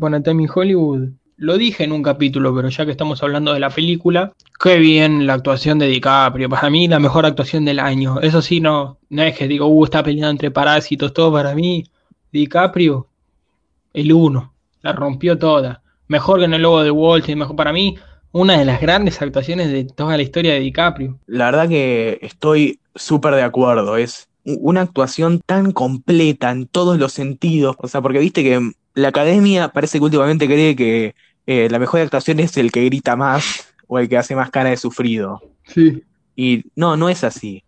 volviendo a Once Upon a Time in Hollywood, lo dije en un capítulo, pero ya que estamos hablando de la película, qué bien la actuación de DiCaprio. Para mí, la mejor actuación del año. Eso sí, no, no es que digo, uh, está peleando entre parásitos, todo para mí. DiCaprio, el uno, la rompió toda. Mejor que en el logo de Wall mejor para mí, una de las grandes actuaciones de toda la historia de DiCaprio. La verdad que estoy súper de acuerdo. Es una actuación tan completa en todos los sentidos. O sea, porque viste que la academia parece que últimamente cree que eh, la mejor actuación es el que grita más o el que hace más cara de sufrido. Sí. Y no, no es así.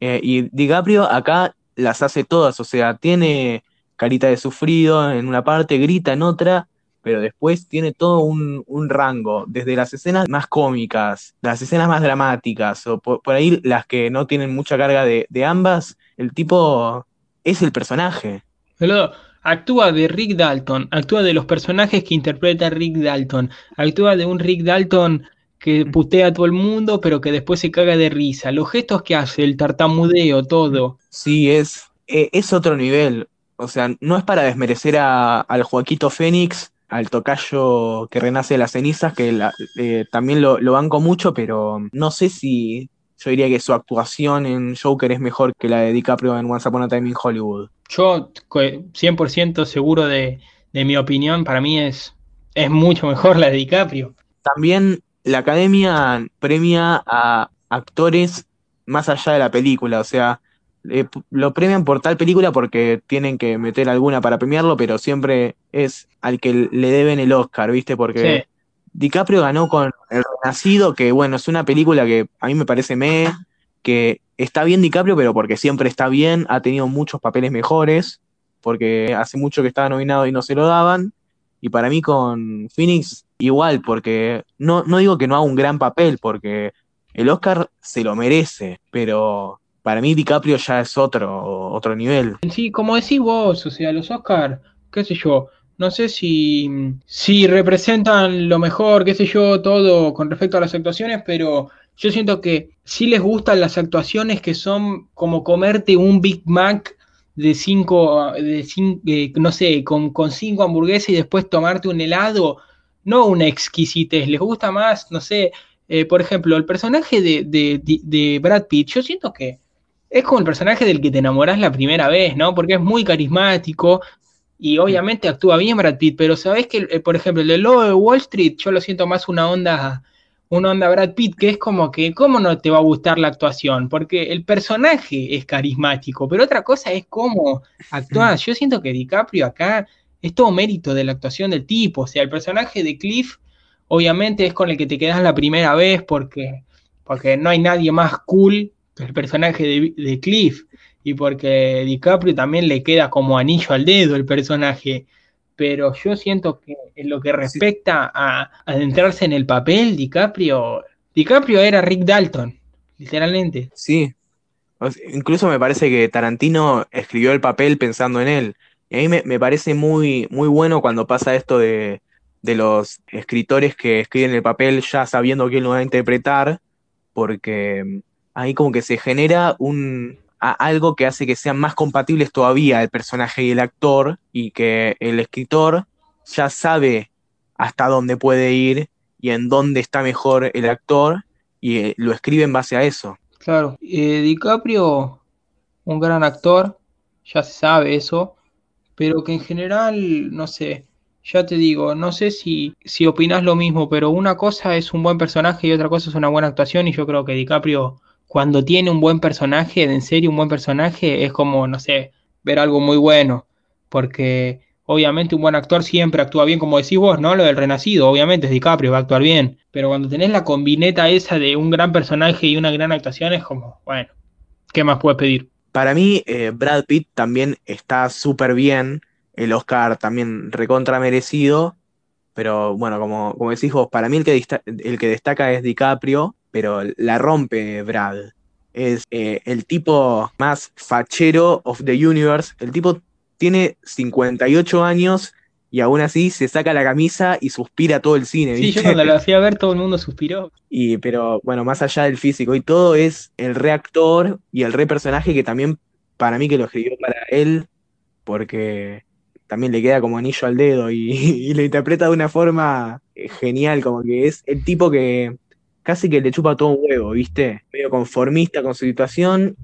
Eh, y DiCaprio acá las hace todas. O sea, tiene carita de sufrido en una parte, grita en otra. Pero después tiene todo un, un rango, desde las escenas más cómicas, las escenas más dramáticas, o por, por ahí las que no tienen mucha carga de, de ambas, el tipo es el personaje. Actúa de Rick Dalton, actúa de los personajes que interpreta Rick Dalton, actúa de un Rick Dalton que putea a todo el mundo, pero que después se caga de risa. Los gestos que hace, el tartamudeo, todo. Sí, es, eh, es otro nivel. O sea, no es para desmerecer a- al Joaquito Fénix, al tocayo que renace de las cenizas, que la- eh, también lo, lo banco mucho, pero no sé si yo diría que su actuación en Joker es mejor que la de DiCaprio en Once Upon a Time in Hollywood. Yo, co- 100% seguro de, de mi opinión, para mí es, es mucho mejor la de DiCaprio. También la academia premia a actores más allá de la película, o sea, eh, lo premian por tal película porque tienen que meter alguna para premiarlo, pero siempre es al que le deben el Oscar, ¿viste? Porque Sí. DiCaprio ganó con El Renacido, que bueno, es una película que a mí me parece me, que está bien DiCaprio, pero porque siempre está bien, ha tenido muchos papeles mejores, porque hace mucho que estaba nominado y no se lo daban. Y para mí con Phoenix igual, porque no, no digo que no haga un gran papel, porque el Oscar se lo merece, pero para mí DiCaprio ya es otro, otro nivel. Sí, como decís vos, o sea, los Oscar, qué sé yo, no sé si, si representan lo mejor, qué sé yo, todo con respecto a las actuaciones, pero yo siento que sí les gustan las actuaciones que son como comerte un Big Mac de cinco, de cin- eh, no sé, con, con cinco hamburguesas y después tomarte un helado, no una exquisitez, les gusta más, no sé, eh, por ejemplo, el personaje de, de, de- Brad Pitt, yo siento que es como el personaje del que te enamorás la primera vez, ¿no? Porque es muy carismático y obviamente actúa bien Brad Pitt, pero sabés que, eh, por ejemplo, el de Lobo de Wall Street, yo lo siento más una onda, una onda Brad Pitt, que es como que, ¿cómo no te va a gustar la actuación? Porque el personaje es carismático, pero otra cosa es cómo actúa. Yo siento que DiCaprio acá es todo mérito de la actuación del tipo, o sea, el personaje de Cliff, obviamente es con el que te quedas la primera vez porque, porque no hay nadie más cool que el personaje de, de Cliff y porque DiCaprio también le queda como anillo al dedo el personaje. Pero yo siento que en lo que respecta a adentrarse en el papel, DiCaprio, DiCaprio era Rick Dalton, literalmente. Sí, incluso me parece que Tarantino escribió el papel pensando en él. Y a mí me, me parece muy, muy bueno cuando pasa esto de, de los escritores que escriben el papel ya sabiendo quién lo va a interpretar, porque ahí como que se genera un, a- algo que hace que sean más compatibles todavía el personaje y el actor, y que el escritor ya sabe hasta dónde puede ir y en dónde está mejor el actor, y eh, lo escribe en base a eso. Claro, eh, DiCaprio, un gran actor, ya se sabe eso, pero que en general, no sé, ya te digo, no sé si, si opinás lo mismo, pero una cosa es un buen personaje y otra cosa es una buena actuación, y yo creo que DiCaprio, cuando tiene un buen personaje, en serio un buen personaje, es como, no sé, ver algo muy bueno, porque obviamente un buen actor siempre actúa bien, como decís vos, ¿no? Lo del Renacido, obviamente es DiCaprio, va a actuar bien, pero cuando tenés la combineta esa de un gran personaje y una gran actuación, es como, bueno, ¿qué más puedes pedir? Para mí, eh, Brad Pitt también está súper bien. el Oscar también recontra merecido, pero bueno, como, como decís vos, para mí el que, el que destaca es DiCaprio, pero la rompe Brad. Es eh, el tipo más fachero of the universe. El tipo tiene 58 años y aún así se saca la camisa y suspira todo el cine, Sí, ¿viste? yo cuando lo fui a ver todo el mundo suspiró. Y, pero bueno, más allá del físico y todo, es el reactor y el re personaje que también para mí que lo escribió para él, porque también le queda como anillo al dedo y, y lo interpreta de una forma eh, genial, como que es el tipo que casi que le chupa todo un huevo, ¿viste? Medio conformista con su situación,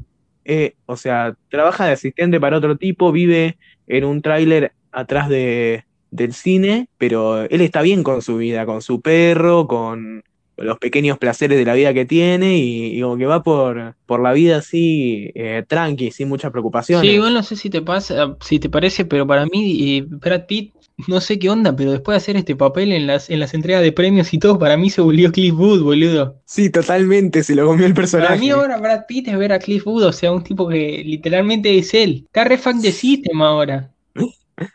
eh, o sea, trabaja de asistente para otro tipo, vive en un tráiler atrás de, del cine, pero él está bien con su vida, con su perro, con los pequeños placeres de la vida que tiene y, como que va por, por la vida así eh, tranqui, sin muchas preocupaciones. Sí, igual no sé si te pasa, si te parece, pero para mí eh, Brad Pitt, no sé qué onda, pero después de hacer este papel en las, en las entregas de premios y todo, para mí se volvió Cliff Booth, boludo. Sí, totalmente, se lo comió el personaje. Para mí ahora Brad Pitt es ver a Cliff Booth, o sea, un tipo que literalmente es él. Está re de system ahora.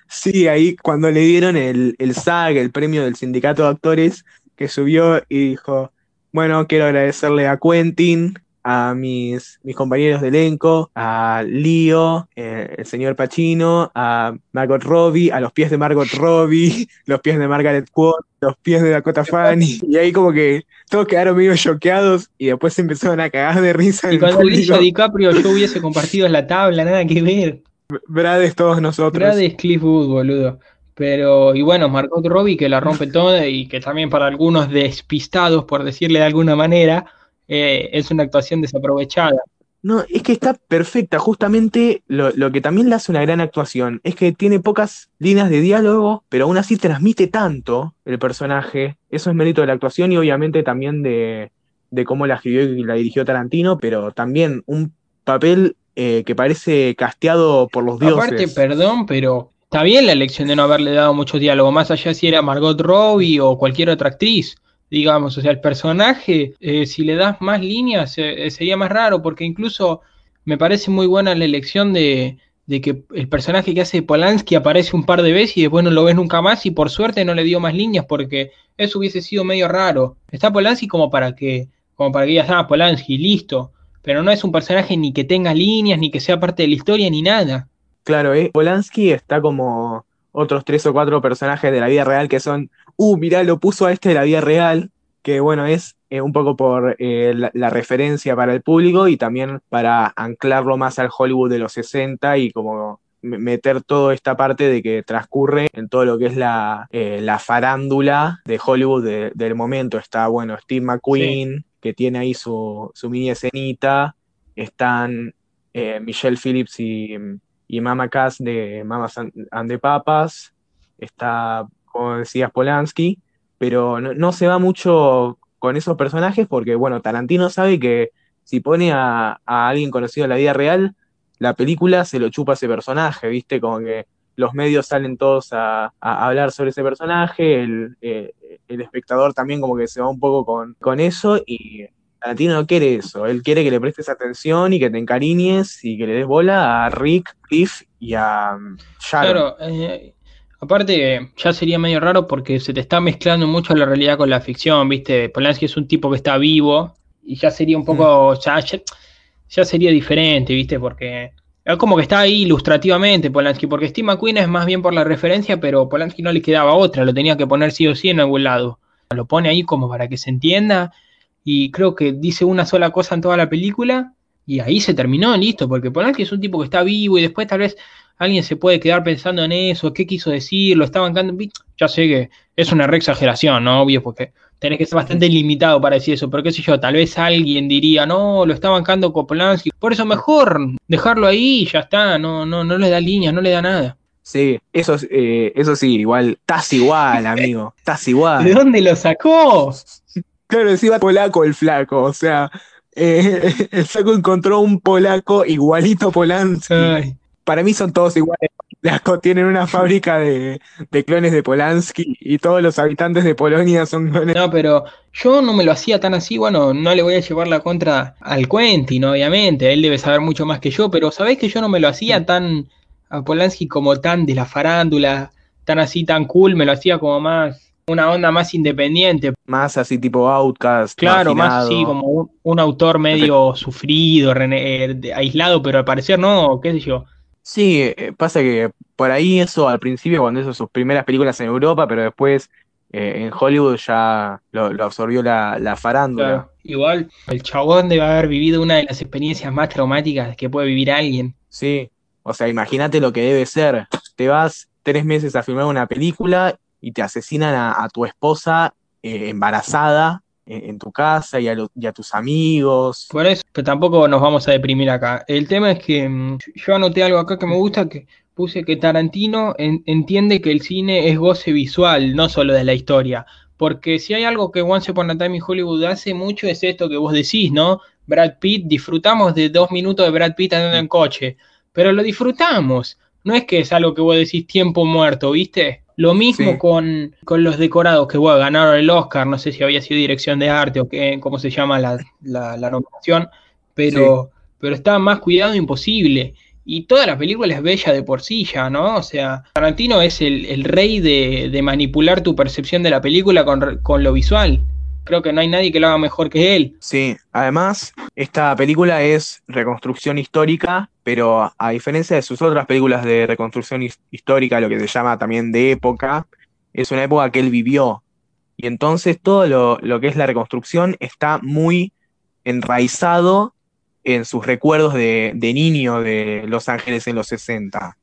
Sí, ahí cuando le dieron el, el SAG, el premio del sindicato de actores, que subió y dijo, bueno, quiero agradecerle a Quentin, a mis, mis compañeros de elenco, a Leo, eh, el señor Pacino, a Margot Robbie, a los pies de Margot Robbie, los pies de Margaret Qualley, los pies de Dakota Fanning, y ahí como que todos quedaron medio choqueados y después se empezaron a cagar de risa Y cuando a DiCaprio yo hubiese compartido la tabla, nada que ver. Brad es todos nosotros. Brad es Cliff Booth, boludo. Pero, y bueno, Margot Robbie que la rompe toda y que también para algunos despistados, por decirle de alguna manera, eh, es una actuación desaprovechada. No, es que está perfecta. Justamente lo, lo que también le hace una gran actuación es que tiene pocas líneas de diálogo, pero aún así transmite tanto el personaje. Eso es mérito de la actuación y obviamente también de, de cómo la escribió y la dirigió Tarantino, pero también un papel eh, que parece casteado por los dioses. Aparte, perdón, pero está bien la elección de no haberle dado mucho diálogo, más allá si era Margot Robbie o cualquier otra actriz, digamos, o sea, el personaje, eh, si le das más líneas, eh, sería más raro, porque incluso me parece muy buena la elección de, de que el personaje que hace Polanski aparece un par de veces y después no lo ves nunca más y por suerte no le dio más líneas porque eso hubiese sido medio raro. Está Polanski como para que, como para que digas, ah, Polanski, listo, pero no es un personaje ni que tenga líneas, ni que sea parte de la historia, ni nada. Claro, ¿eh? Polanski está como otros tres o cuatro personajes de la vida real que son, uh, mirá, lo puso a este de la vida real, que bueno, es eh, un poco por eh, la, la referencia para el público y también para anclarlo más al Hollywood de los 60 y como me- meter toda esta parte de que transcurre en todo lo que es la, eh, la farándula de Hollywood de- del momento. Está, bueno, Steve McQueen, que tiene ahí su, su mini escenita, están Michelle Phillips y, y Mama Cass de Mamas and and the Papas, está, como decías, Polanski, pero no, se va mucho con esos personajes porque, bueno, Tarantino sabe que si pone a, alguien conocido en la vida real, la película se lo chupa ese personaje, ¿viste? Como que los medios salen todos a, hablar sobre ese personaje, el, eh, el espectador también como que se va un poco con, con eso y Tarantino no quiere eso, él quiere que le prestes atención y que te encariñes y que le des bola a Rick, Cliff y a um, Sharon. Claro, eh, aparte ya sería medio raro porque se te está mezclando mucho la realidad con la ficción, ¿viste? Polanski es un tipo que está vivo y ya sería un poco, ya, ya, ya sería diferente, ¿viste? Porque es como que está ahí ilustrativamente Polanski, porque Steve McQueen es más bien por la referencia, pero Polanski no le quedaba otra, lo tenía que poner sí o sí en algún lado. Lo pone ahí como para que se entienda y creo que dice una sola cosa en toda la película y ahí se terminó, listo, porque Polanski es un tipo que está vivo y después tal vez alguien se puede quedar pensando en eso, qué quiso decir, lo está bancando. Ya sé que es una re exageración, ¿no? Obvio, porque tenés que ser bastante limitado para decir eso, pero qué sé yo, tal vez alguien diría, no, lo está bancando con Polanski. Por eso mejor dejarlo ahí y ya está, no, no, no le da línea, no le da nada. Sí, eso, es- eh, eso sí, igual, estás igual, amigo, estás ¿De igual. dónde lo sacó? Claro, encima polaco el flaco, o sea, eh, el flaco encontró un polaco igualito a Polanski. Ay, Para mí son todos iguales. Polaco. Tienen una fábrica de, de clones de Polanski y todos los habitantes de Polonia son clones. No, pero yo no me lo hacía tan así, bueno, no le voy a llevar la contra al Quentin, obviamente, él debe saber mucho más que yo, pero sabés que yo no me lo hacía tan a Polanski como tan de la farándula, tan así, tan cool, me lo hacía como más, una onda más independiente. Más así tipo Outcast. Claro, más así, como un, un autor medio sufrido, rene- eh, aislado, pero al parecer no, qué sé yo. Sí, eh, pasa que por ahí eso al principio, cuando hizo sus primeras películas en Europa, pero después eh, en Hollywood ya lo, lo absorbió la, la farándula. Claro, igual el chabón debe haber vivido una de las experiencias más traumáticas que puede vivir alguien. Sí, o sea, imagínate lo que debe ser. Te vas tres meses a filmar una película y te asesinan a, tu esposa eh, embarazada en, tu casa y a, tus amigos. Por eso, que tampoco nos vamos a deprimir acá. El tema es que mm, yo anoté algo acá que me gusta, que puse que Tarantino en- entiende que el cine es goce visual, no solo de la historia. Porque si hay algo que Once Upon a Time in Hollywood hace mucho es esto que vos decís, ¿no? Brad Pitt, disfrutamos de dos minutos de Brad Pitt andando en coche, pero lo disfrutamos. No es que es algo que vos decís tiempo muerto, ¿viste? Lo mismo Sí. con, con los decorados que bueno, ganaron el Oscar, no sé si había sido dirección de arte o qué, cómo se llama la, la, la nominación, pero, pero está más cuidado imposible. Y toda la película es bella de por sí ya, ¿no? O sea, Tarantino es el, el rey de, de manipular tu percepción de la película con, con lo visual. Creo que no hay nadie que lo haga mejor que él. Sí, además, esta película es reconstrucción histórica, pero a diferencia de sus otras películas de reconstrucción his- histórica, lo que se llama también de época, es una época que él vivió. Y entonces todo lo, que es la reconstrucción está muy enraizado en sus recuerdos de niño de Los Ángeles en los 60.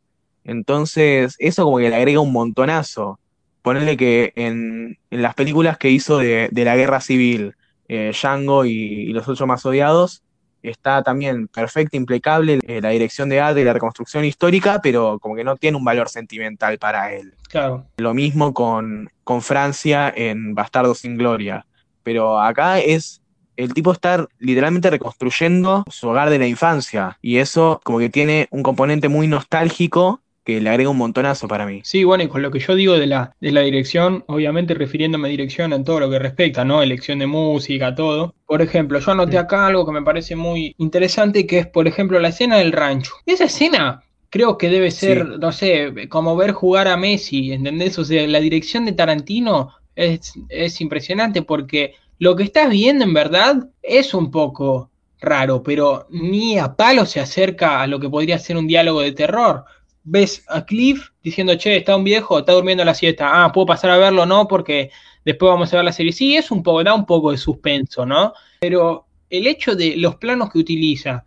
Entonces, eso como que le agrega un montonazo. Ponerle que en, en las películas que hizo de, de la guerra civil, eh, Django y, y los ocho más odiados, está también perfecta, impecable eh, la dirección de arte y la reconstrucción histórica, pero como que no tiene un valor sentimental para él. Claro. Lo mismo con, con Francia en Bastardo sin Gloria. Pero acá es el tipo estar literalmente reconstruyendo su hogar de la infancia. Y eso como que tiene un componente muy nostálgico que le agrega un montonazo para mí. Sí, bueno, y con lo que yo digo de la, de la dirección, obviamente refiriéndome a dirección en todo lo que respecta, ¿no? Elección de música, todo. Por ejemplo, yo anoté acá algo que me parece muy interesante, que es, por ejemplo, la escena del rancho. Esa escena creo que debe ser, Sí. no sé, como ver jugar a Messi, ¿entendés? O sea, la dirección de Tarantino es, es impresionante porque lo que estás viendo en verdad es un poco raro, pero ni a palo se acerca a lo que podría ser un diálogo de terror ves a Cliff diciendo, che, está un viejo, está durmiendo la siesta. Ah, puedo pasar a verlo, no, porque después vamos a ver la serie. Sí, es un poco, da un poco de suspenso, ¿no? Pero el hecho de los planos que utiliza,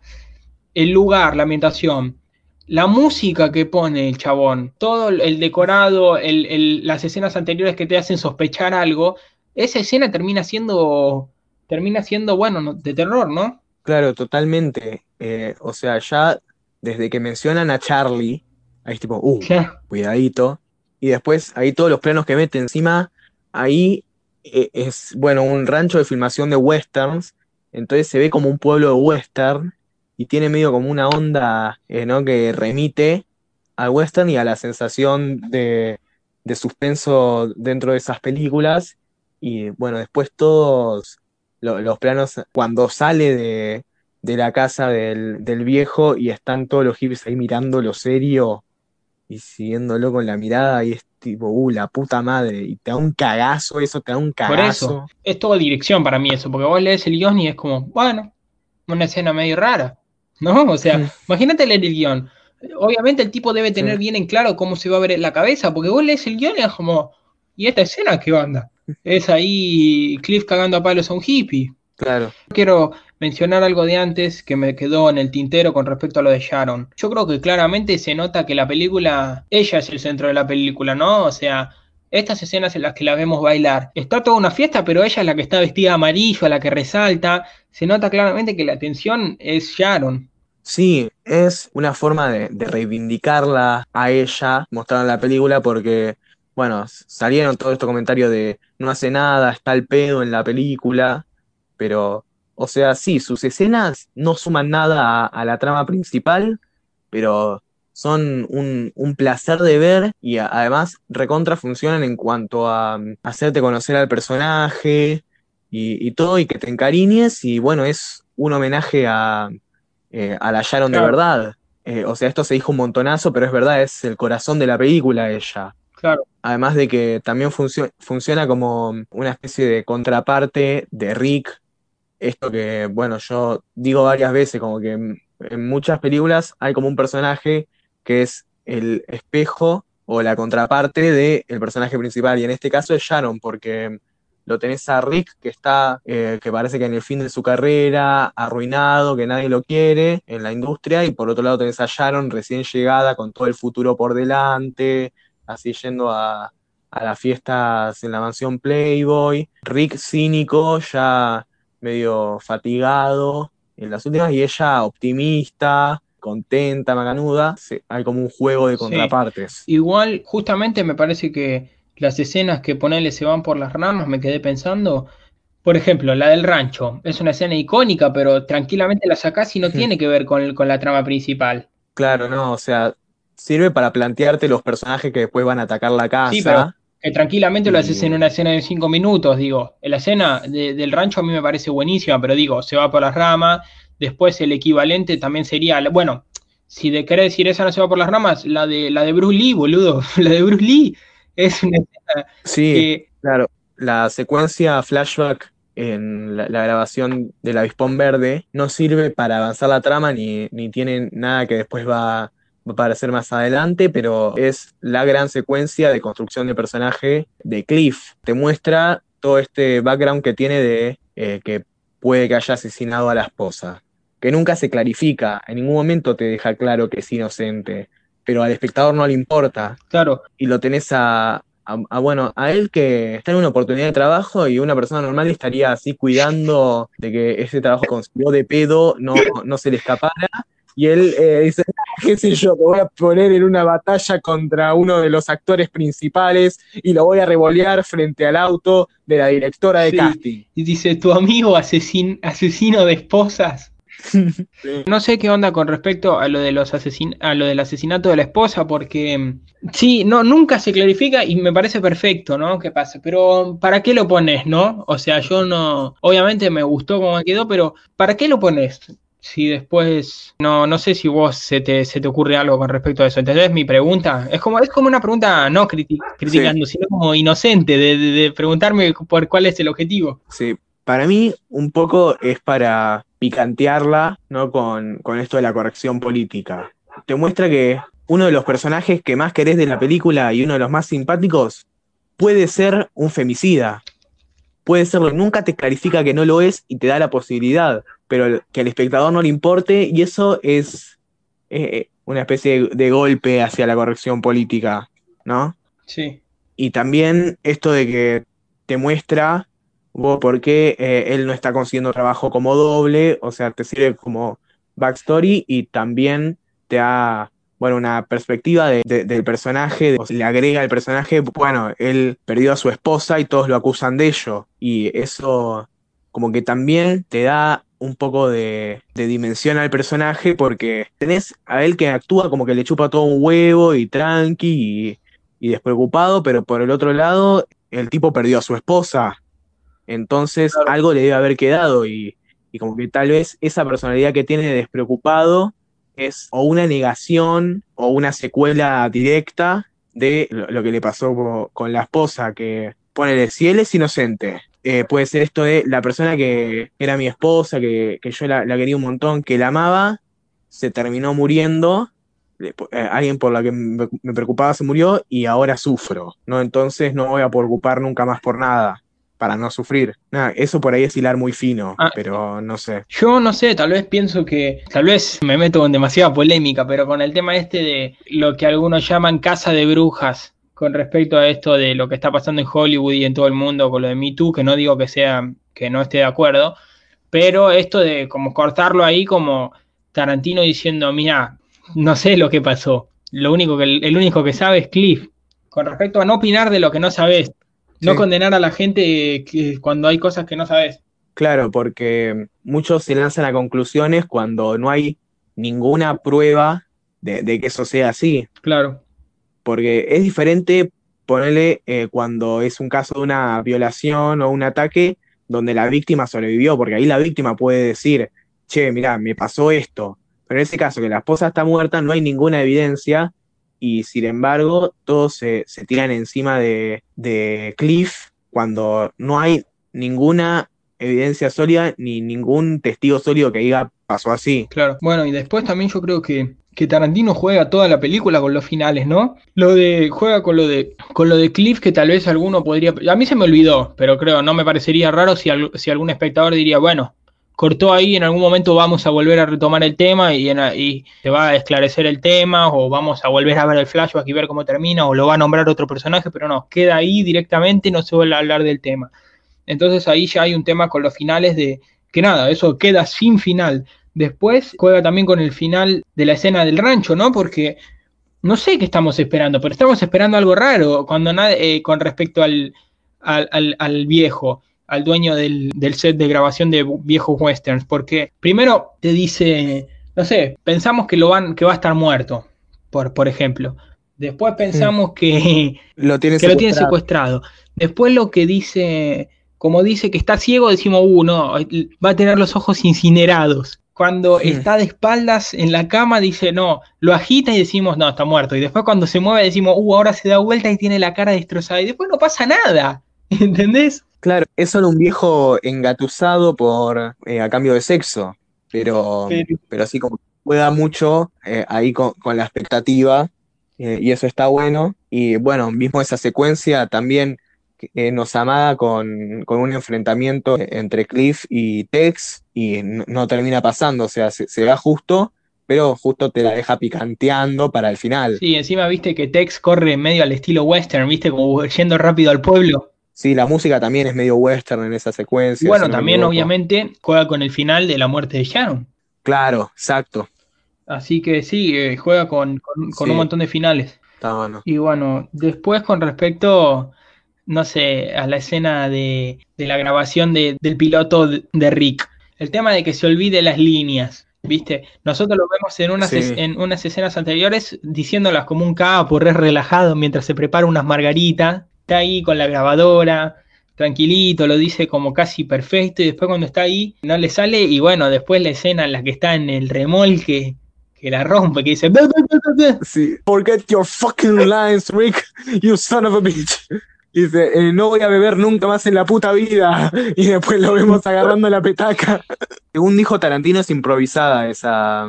el lugar, la ambientación, la música que pone el chabón, todo el decorado, el- el- las escenas anteriores que te hacen sospechar algo, esa escena termina siendo, termina siendo, bueno, no- de terror, ¿no? Claro, totalmente. Eh, o sea, ya desde que mencionan a Charlie, ahí es tipo, uh, cuidadito. Y después ahí todos los planos que mete encima, ahí eh, es, bueno, un rancho de filmación de westerns, entonces se ve como un pueblo de western y tiene medio como una onda, eh, ¿no? que remite al western y a la sensación de, de suspenso dentro de esas películas. Y bueno, después todos lo- los planos, cuando sale de, de la casa del, del viejo y están todos los hippies ahí mirándolo serio y siguiéndolo con la mirada y es tipo, uh, la puta madre, y te da un cagazo eso, te da un Por eso, cagazo. es toda dirección para mí eso, porque vos lees el guion y es como, bueno, una escena medio rara, ¿no? O sea, Mm. imagínate leer el guion. Obviamente el tipo debe tener Sí. bien en claro cómo se va a ver la cabeza, porque vos lees el guion y es como, ¿y esta escena qué onda? Es ahí Cliff cagando a palos a un hippie. Claro, Quiero mencionar algo de antes que me quedó en el tintero con respecto a lo de Sharon. Yo creo que claramente se nota que la película, ella es el centro de la película, ¿no? O sea, estas escenas en las que la vemos bailar, está toda una fiesta, pero ella es la que está vestida de amarillo, la que resalta. Se nota claramente que la atención es Sharon. sí, es una forma de, reivindicarla a ella, mostrar en la película, porque, bueno, salieron todos estos comentarios de no hace nada, está el pedo en la película, pero, o sea, sí, sus escenas no suman nada a, a la trama principal, pero son un, un placer de ver y a- además recontra funcionan en cuanto a mm, hacerte conocer al personaje y, y todo y que te encariñes y bueno, es un homenaje a, eh, a la Sharon de verdad. eh, o sea, esto se dijo un montonazo, pero es verdad, es el corazón de la película ella. Claro. Además de que también funcio- funciona como una especie de contraparte de Rick. Esto que, bueno, yo digo varias veces, como que en, muchas películas hay como un personaje que es el espejo o la contraparte del personaje principal. Y en este caso es Sharon, porque lo tenés a Rick que está, eh, que parece que en el fin de su carrera, arruinado, que nadie lo quiere en la industria, y por otro lado tenés a Sharon recién llegada con todo el futuro por delante, así yendo a, a las fiestas en la mansión Playboy. Rick cínico, ya medio fatigado en las últimas, y ella optimista, contenta, macanuda. Hay como un juego de Sí. contrapartes. Igual, justamente me parece que las escenas que ponele se van por las ramas, me quedé pensando. Por ejemplo, la del rancho. Es una escena icónica, pero tranquilamente la sacás y no tiene que ver con, con la trama principal. Claro, no, o sea, sirve para plantearte los personajes que después van a atacar la Sí, pero casa. Que tranquilamente lo haces en una escena de cinco minutos, digo. La escena de- del rancho a mí me parece buenísima, pero digo, se va por las ramas. Después el equivalente también sería, bueno, si de querés decir esa no se va por las ramas, la de la de Bruce Lee, boludo. La de Bruce Lee es una escena Sí, que claro, la secuencia flashback en la, la grabación del Avispón Verde no sirve para avanzar la trama ni, ni tiene nada que después va, va a aparecer más adelante, pero es la gran secuencia de construcción de personaje de Cliff. Te muestra todo este background que tiene de eh, que puede que haya asesinado a la esposa, que nunca se clarifica, en ningún momento te deja claro que es inocente, pero al espectador no le importa Claro, y lo tenés a, a- a, bueno, a él que está en una oportunidad de trabajo y una persona normal estaría así cuidando de que ese trabajo consiguió de pedo no, no se le escapara. Y él eh, dice, "Ah, qué sé yo, te voy a poner en una batalla contra uno de los actores principales y lo voy a revolear frente al auto de la directora de Sí. casting. y dice, tu amigo asesin- asesino de esposas. No sé qué onda con respecto a lo de los asesin a lo del asesinato de la esposa, porque mm, sí, no, nunca se clarifica y me parece perfecto, ¿no? ¿Qué pasa? Pero ¿para qué lo pones, no? O sea, yo no, obviamente me gustó cómo quedó, pero ¿para qué lo pones? Si después, no, no sé si vos se te, se te ocurre algo con respecto a eso. ¿Entendés mi pregunta? Es como, es como una pregunta no criti- criticando, sino como inocente de, de- de preguntarme por cuál es el objetivo. Sí, para mí un poco es para picantearla, ¿no? Con, con esto de la corrección política. Te muestra que uno de los personajes que más querés de la película y uno de los más simpáticos puede ser un femicida. Puede serlo, nunca te clarifica que no lo es y te da la posibilidad, pero el- que al espectador no le importe y eso es eh, una especie de, de golpe hacia la corrección política, ¿no? Sí. Y también esto de que te muestra vos, por qué eh, él no está consiguiendo trabajo como doble, o sea, te sirve como backstory y también te da, bueno, una perspectiva de- de- del personaje, o sea, le agrega al personaje, bueno, él perdió a su esposa y todos lo acusan de ello, y eso como que también te da un poco de, de dimensión al personaje porque tenés a él que actúa como que le chupa todo un huevo y tranqui y, y despreocupado, pero por el otro lado, el tipo perdió a su esposa. Entonces Claro. algo le debe haber quedado y, y como que tal vez esa personalidad que tiene de despreocupado es o una negación o una secuela directa de lo, lo que le pasó co- con la esposa, que ponele, si él es inocente, eh, puede ser esto de la persona que era mi esposa, que, que yo la, la quería un montón, que la amaba, se terminó muriendo, eh, alguien por la que me, me preocupaba se murió y ahora sufro, ¿no? Entonces no voy a preocupar nunca más por nada, para no sufrir. Nada, eso por ahí es hilar muy fino, Ah. pero no sé. Yo no sé, tal vez pienso que, tal vez me meto con demasiada polémica, pero con el tema este de lo que algunos llaman casa de brujas, con respecto a esto de lo que está pasando en Hollywood y en todo el mundo con lo de Me Too, que no digo que sea, que no esté de acuerdo, pero esto de como cortarlo ahí como Tarantino diciendo, mira, no sé lo que pasó, lo único que, el único que sabe es Cliff, con respecto a no opinar de lo que no sabes, no Sí. condenar a la gente cuando hay cosas que no sabes. Claro, porque muchos se lanzan a conclusiones cuando no hay ninguna prueba de, de que eso sea así. Claro, Porque es diferente ponerle eh, cuando es un caso de una violación o un ataque donde la víctima sobrevivió, porque ahí la víctima puede decir, che, mirá, me pasó esto. Pero en ese caso, que la esposa está muerta, no hay ninguna evidencia y sin embargo todos se, tiran encima de Cliff cuando no hay ninguna evidencia sólida ni ningún testigo sólido que diga pasó así. Claro. Bueno, y después también yo creo que, que Tarantino juega toda la película con los finales, ¿no? Lo de. juega con lo de. con lo de Cliff, que tal vez alguno podría. A mí se me olvidó, pero creo, no me parecería raro si, si algún espectador diría, bueno, cortó ahí, en algún momento vamos a volver a retomar el tema y, y se va a esclarecer el tema, o vamos a volver a ver el flashback y ver cómo termina, o lo va a nombrar otro personaje, pero no, queda ahí directamente, no se vuelve a hablar del tema. Entonces ahí ya hay un tema con los finales de que nada, eso queda sin final. Después juega también con el final de la escena del rancho, ¿no? Porque no sé qué estamos esperando, pero estamos esperando algo raro cuando eh, con respecto al, al, al- al viejo, al dueño del, del set de grabación de viejos westerns. Porque primero te dice, no sé, pensamos que lo van, que va a estar muerto, por, por ejemplo. Después pensamos que, Lo tiene que lo tiene secuestrado. secuestrado. Después lo que dice, como dice que está ciego, decimos, uh, no, va a tener los ojos incinerados. Cuando Hmm. está de espaldas en la cama, dice, no, lo agita y decimos, no, está muerto. Y después cuando se mueve, decimos, uh, ahora se da vuelta y tiene la cara destrozada. Y después no pasa nada. ¿Entendés? Claro, es solo un viejo engatusado por eh, a cambio de sexo, pero, Pero- pero así como juega mucho eh, ahí con, con la expectativa eh, y eso está bueno. Y bueno, mismo esa secuencia también eh, nos amaga con, con un enfrentamiento entre Cliff y Tex y no, no termina pasando, o sea, se, se da justo, pero justo te la deja picanteando para el final. Sí, encima viste que Tex corre medio al estilo western, viste, como yendo rápido al pueblo. Sí, la música también es medio western en esa secuencia. Bueno, si no me también obviamente juega con el final de la muerte de Sharon. Claro, exacto. Así que sí, eh, juega con, con- con Sí. un montón de finales. Está bueno. Y bueno, después con respecto, no sé, a la escena de, de la grabación de- del piloto de, Rick, el tema de que se olvide las líneas, ¿viste? Nosotros lo vemos en unas, Sí. en unas escenas anteriores diciéndolas como un capo, re relajado, mientras se prepara unas margaritas, está ahí con la grabadora, tranquilito, lo dice como casi perfecto, y después cuando está ahí no le sale, y bueno, después la escena en la que está en el remolque, que la rompe, que dice... Sí. Forget your fucking lines, Rick, you son of a bitch. Dice, eh, no voy a beber nunca más en la puta vida. Y después lo vemos agarrando la petaca. Según dijo Tarantino, es improvisada esa,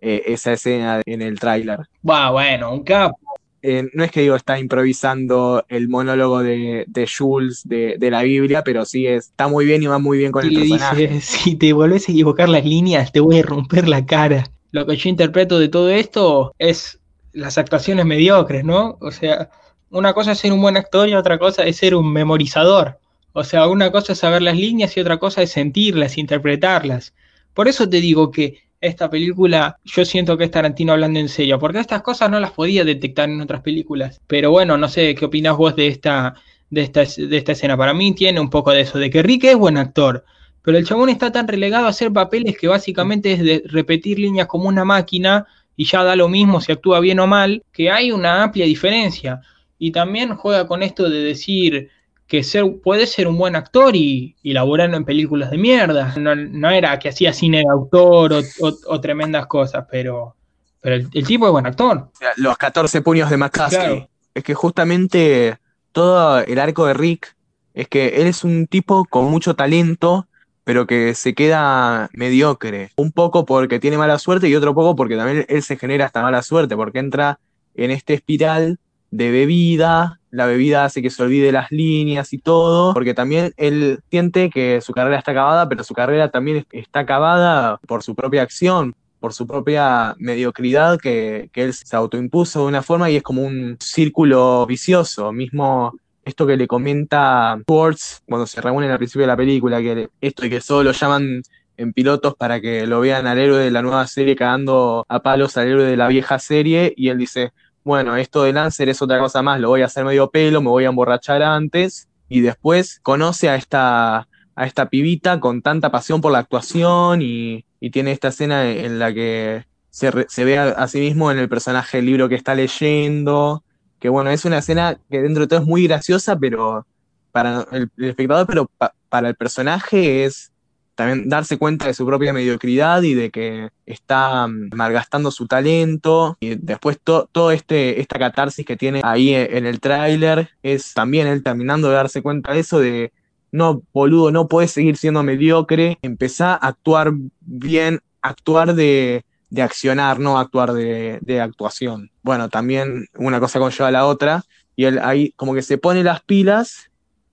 eh, esa escena en el tráiler. Va, bueno, un capo. Eh, no es que digo está improvisando el monólogo de, de Jules de, de la Biblia, pero sí es- está muy bien y va muy bien con Y el le personaje. dice, si te volvés a equivocar las líneas, te voy a romper la cara. Lo que yo interpreto de todo esto es las actuaciones mediocres, ¿no? O sea, una cosa es ser un buen actor y otra cosa es ser un memorizador. O sea, una cosa es saber las líneas y otra cosa es sentirlas, interpretarlas. Por eso te digo que esta película, yo siento que es Tarantino hablando en serio, porque estas cosas no las podía detectar en otras películas. Pero bueno, no sé qué opinás vos de esta, de esta, de esta escena. Para mí tiene un poco de eso, de que Rick es buen actor, pero el chabón está tan relegado a hacer papeles que básicamente es de repetir líneas como una máquina y ya da lo mismo si actúa bien o mal, que hay una amplia diferencia. Y también juega con esto de decir que ser, puede ser un buen actor y, y laburando en películas de mierda. No, no era que hacía cine de autor o, o- o tremendas cosas, pero, pero el, el tipo es buen actor. Los 14 puños de McCaskey. Claro. Es que justamente todo el arco de Rick es que él es un tipo con mucho talento, pero que se queda mediocre. Un poco porque tiene mala suerte y otro poco porque también él se genera esta mala suerte, porque entra en este espiral de bebida, la bebida hace que se olvide las líneas y todo, porque también él siente que su carrera está acabada, pero su carrera también está acabada por su propia acción, por su propia mediocridad que, que él se autoimpuso de una forma y es como un círculo vicioso, mismo esto que le comenta Schwartz cuando se reúnen al principio de la película, que esto de que solo lo llaman en pilotos para que lo vean al héroe de la nueva serie cagando a palos al héroe de la vieja serie y él dice, bueno, esto de Lancer es otra cosa más, lo voy a hacer medio pelo, me voy a emborrachar antes y después conoce a esta, a esta pibita con tanta pasión por la actuación y, tiene esta escena en la que se, se ve a, sí mismo en el personaje del libro que está leyendo, que bueno, es una escena que dentro de todo es muy graciosa, pero para el, espectador, pero pa- para el personaje es también darse cuenta de su propia mediocridad y de que está mm, malgastando su talento. Y después todo este, esta catarsis que tiene ahí en el tráiler es también él terminando de darse cuenta de eso, de no, boludo, no puedes seguir siendo mediocre, empezá a actuar bien, actuar de, de accionar, no actuar de, de, actuación. Bueno, también una cosa conlleva a la otra, y él ahí como que se pone las pilas,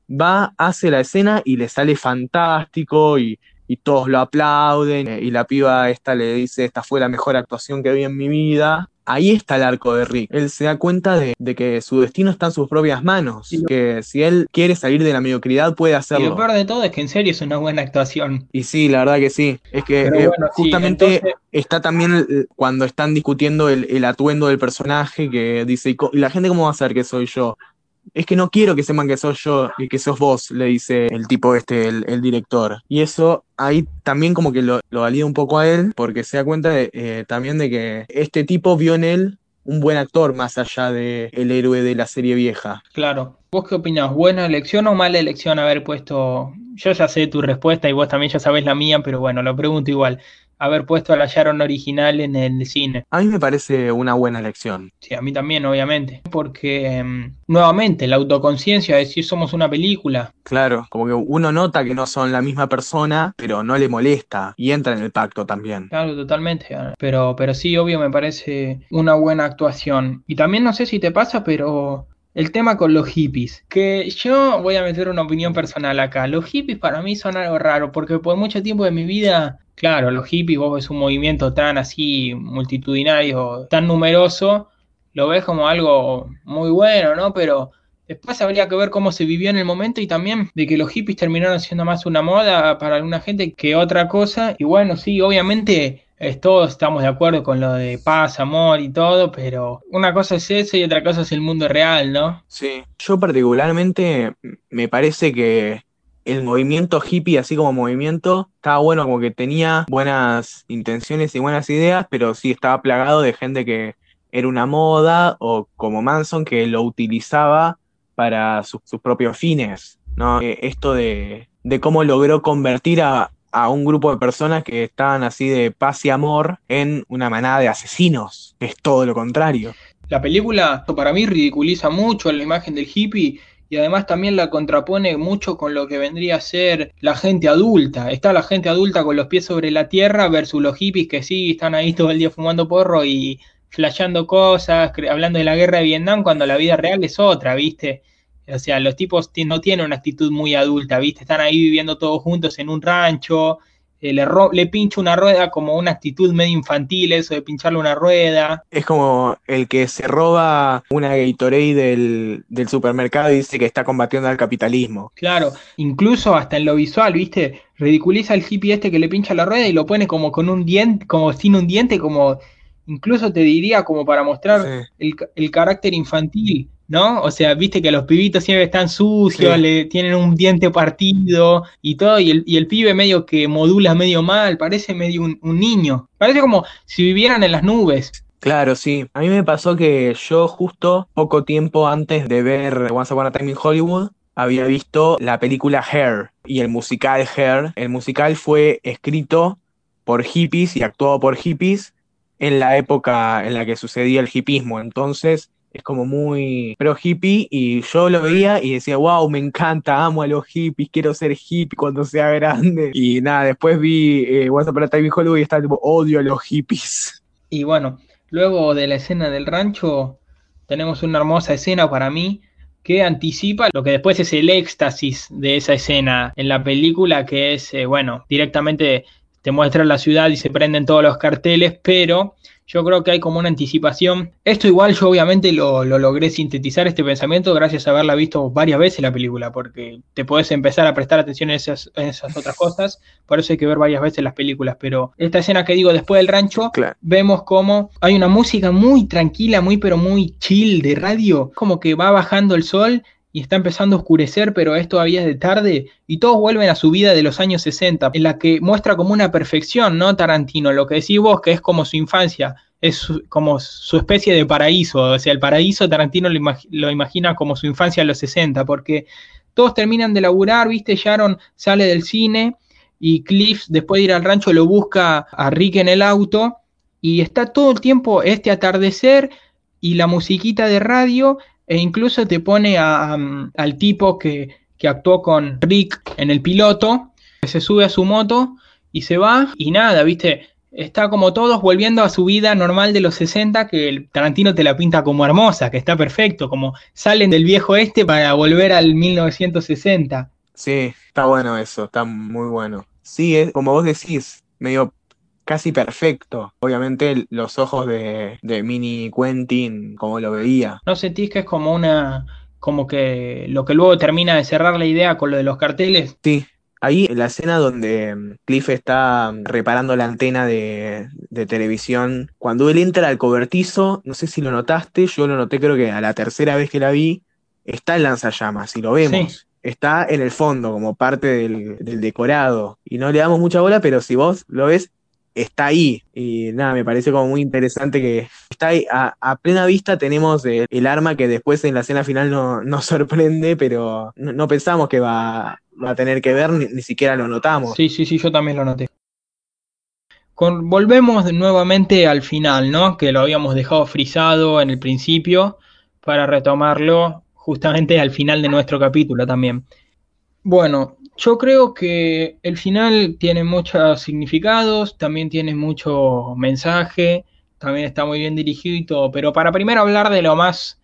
va, hace la escena y le sale fantástico y, y todos lo aplauden, y la piba esta le dice, esta fue la mejor actuación que vi en mi vida, ahí está el arco de Rick. Él se da cuenta de, que su destino está en sus propias manos. Que si él quiere salir de la mediocridad, puede hacerlo. Y lo peor de todo es que en serio es una buena actuación. Y sí, la verdad que sí. Es que eh, justamente está también eh, cuando están discutiendo el, atuendo del personaje que dice, ¿y la gente cómo va a saber que soy yo? Es que no quiero que sepan que soy yo y que sos vos, le dice el tipo este, el, director. Y eso ahí también como que lo, lo, un poco a él, porque se da cuenta eh, también de que este tipo vio en él un buen actor más allá de el héroe de la serie vieja. Claro. ¿Vos qué opinás? ¿Buena elección o mala elección haber puesto? Yo ya sé tu respuesta y vos también ya sabés la mía, pero bueno, lo pregunto igual haber puesto a la Sharon original en el cine. A mí me parece una buena elección. Sí, a mí también, obviamente. Porque, em, nuevamente, la autoconciencia de si somos una película. Claro, como que uno nota que no son la misma persona, pero no le molesta y entra en el pacto también. Claro, totalmente. Pero, pero sí, obvio, me parece una buena actuación. Y también no sé si te pasa, pero el tema con los hippies, que yo voy a meter una opinión personal acá. Los hippies para mí son algo raro, porque por mucho tiempo de mi vida, claro, los hippies, vos ves un movimiento tan así multitudinario, tan numeroso, lo ves como algo muy bueno, ¿no? Pero después habría que ver cómo se vivió en el momento y también de que los hippies terminaron siendo más una moda para alguna gente que otra cosa. Y bueno, sí, obviamente todos estamos de acuerdo con lo de paz, amor y todo, pero una cosa es eso y otra cosa es el mundo real, ¿no? Sí, yo particularmente me parece que el movimiento hippie, así como movimiento, estaba bueno, como que tenía buenas intenciones y buenas ideas, pero sí estaba plagado de gente que era una moda o como Manson que lo utilizaba para sus propios fines, ¿no? Eh, esto de, de cómo logró convertir a, a un grupo de personas que estaban así de paz y amor en una manada de asesinos. Es todo lo contrario. La película para mí ridiculiza mucho la imagen del hippie y además también la contrapone mucho con lo que vendría a ser la gente adulta. Está la gente adulta con los pies sobre la tierra versus los hippies que sí están ahí todo el día fumando porro y flasheando cosas, hablando de la guerra de Vietnam cuando la vida real es otra, ¿viste? O sea, los tipos no tienen una actitud muy adulta, ¿viste? Están ahí viviendo todos juntos en un rancho, eh, le, le pincha una rueda como una actitud medio infantil, eso de pincharle una rueda. Es como el que se roba una Gatorade del, del supermercado y dice que está combatiendo al capitalismo. Claro, incluso hasta en lo visual, ¿viste? Ridiculiza al hippie este que le pincha la rueda y lo pone como con un diente, como sin un diente, como incluso te diría como para mostrar el, el carácter infantil ¿no? O sea, viste que los pibitos siempre están sucios, le tienen un diente partido y todo, y el, y el, pibe medio que modula medio mal, parece medio un, niño. Parece como si vivieran en las nubes. Claro, sí. A mí me pasó que yo justo poco tiempo antes de ver Once Upon a Time in Hollywood, había visto la película Hair y el musical Hair. El musical fue escrito por hippies y actuado por hippies en la época en la que sucedía el hippismo. Entonces, es como muy pro hippie y yo lo veía y decía, wow, me encanta, amo a los hippies, quiero ser hippie cuando sea grande. Y nada, después vi eh, Once Upon a Time Hollywood y estaba tipo, odio a los hippies. Y bueno, luego de la escena del rancho, tenemos una hermosa escena para mí que anticipa lo que después es el éxtasis de esa escena en la película, que es, eh, bueno, directamente te muestra la ciudad y se prenden todos los carteles, pero yo creo que hay como una anticipación. Esto igual yo obviamente lo, logré sintetizar este pensamiento gracias a haberla visto varias veces la película, porque te puedes empezar a prestar atención en esas, esas otras cosas, por eso hay que ver varias veces las películas, pero esta escena que digo después del rancho, vemos como hay una música muy tranquila, muy pero muy chill de radio, como que va bajando el sol y está empezando a oscurecer, pero es todavía de tarde, y todos vuelven a su vida de los años 60, en la que muestra como una perfección, ¿no? Tarantino, lo que decís vos, que es como su infancia, es como su especie de paraíso, o sea, el paraíso Tarantino lo, imagina como su infancia en los 60, porque todos terminan de laburar, ¿viste? Sharon sale del cine y Cliff después de ir al rancho lo busca a Rick en el auto y está todo el tiempo este atardecer y la musiquita de radio e incluso te pone a, um, al tipo que, que actuó con Rick en el piloto, que se sube a su moto y se va y nada, viste, está como todos volviendo a su vida normal de los 60, que el Tarantino te la pinta como hermosa, que está perfecto, como salen del viejo este para volver al 1960. Sí, está bueno eso, está muy bueno. Sí, es como vos decís, medio casi perfecto. Obviamente los ojos de, de Mini Quentin, como lo veía. ¿No sentís que es como una, como que lo que luego termina de cerrar la idea con lo de los carteles? Sí, Ahí en la escena donde mm, Cliff está mm, reparando la antena de, de, televisión, cuando él entra al cobertizo, no sé si lo notaste, yo lo noté creo que a la tercera vez que la vi, está el lanzallamas y lo vemos. Sí. Está en el fondo como parte del, del, decorado y no le damos mucha bola, pero si vos lo ves, está ahí. Y nada, me parece como muy interesante que está ahí. A, plena vista tenemos el, el, arma que después en la escena final no, nos sorprende, pero no, pensamos que va, va, a tener que ver, ni, ni, siquiera lo notamos. Sí, sí, sí, yo también lo noté. Volvemos nuevamente al final, ¿no? Que lo habíamos dejado frisado en el principio para retomarlo justamente al final de nuestro capítulo también. Bueno, yo creo que el final tiene muchos significados, también tiene mucho mensaje, también está muy bien dirigido y todo, pero para primero hablar de lo más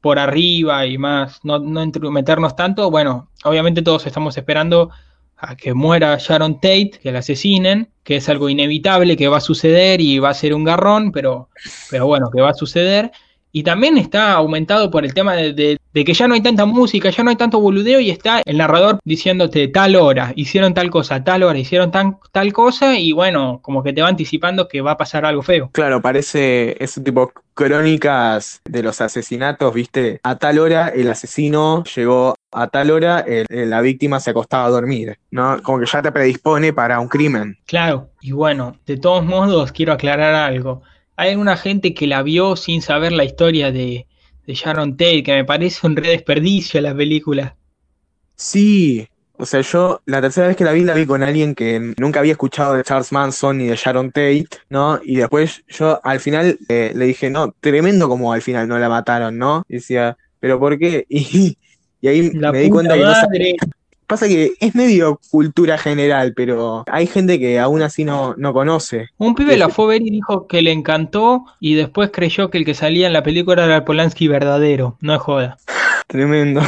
por arriba y más, no, no meternos tanto, bueno, obviamente todos estamos esperando a que muera Sharon Tate, que la asesinen, que es algo inevitable, que va a suceder y va a ser un garrón, pero, pero bueno, que va a suceder. Y también está aumentado por el tema de, de, de, que ya no hay tanta música, ya no hay tanto boludeo y está el narrador diciéndote tal hora, hicieron tal cosa, tal hora, hicieron tan, tal cosa y bueno, como que te va anticipando que va a pasar algo feo. Claro, parece ese tipo crónicas de los asesinatos, viste, a tal hora el asesino llegó a tal hora el, el, la víctima se acostaba a dormir, ¿no? Como que ya te predispone para un crimen. Claro, y bueno, de todos modos quiero aclarar algo hay alguna gente que la vio sin saber la historia de, de Sharon Tate, que me parece un re desperdicio la película. Sí, o sea, yo la tercera vez que la vi, la vi con alguien que nunca había escuchado de Charles Manson ni de Sharon Tate, ¿no? Y después yo al final eh, le dije, no, tremendo como al final no la mataron, ¿no? Y decía, ¿pero por qué? Y, y ahí la me di cuenta que no madre. Pasa que es medio cultura general, pero hay gente que aún así no, no conoce. Un pibe la fue a ver y dijo que le encantó y después creyó que el que salía en la película era el Polanski verdadero. No es joda. Tremendo.